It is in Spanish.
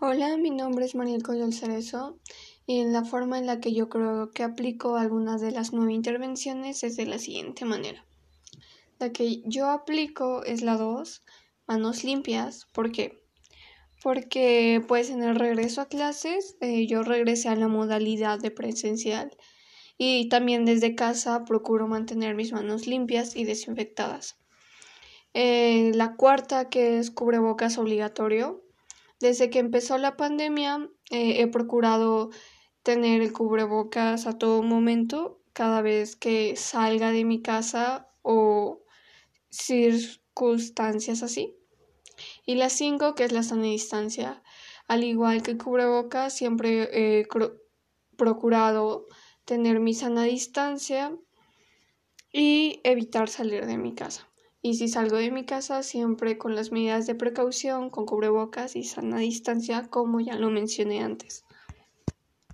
Hola, mi nombre es Mariel Coyol Cerezo y la forma en la que yo creo que aplico algunas de las nueve intervenciones es de la siguiente manera. La que yo aplico es la 2, manos limpias. ¿Por qué? Porque pues en el regreso a clases eh, yo regresé a la modalidad de presencial y también desde casa procuro mantener mis manos limpias y desinfectadas. Eh, la cuarta que es cubrebocas obligatorio desde que empezó la pandemia eh, he procurado tener el cubrebocas a todo momento cada vez que salga de mi casa o circunstancias así. Y la cinco, que es la sana distancia. Al igual que el cubrebocas, siempre he procurado tener mi sana distancia y evitar salir de mi casa. Y si salgo de mi casa, siempre con las medidas de precaución, con cubrebocas y sana distancia, como ya lo mencioné antes.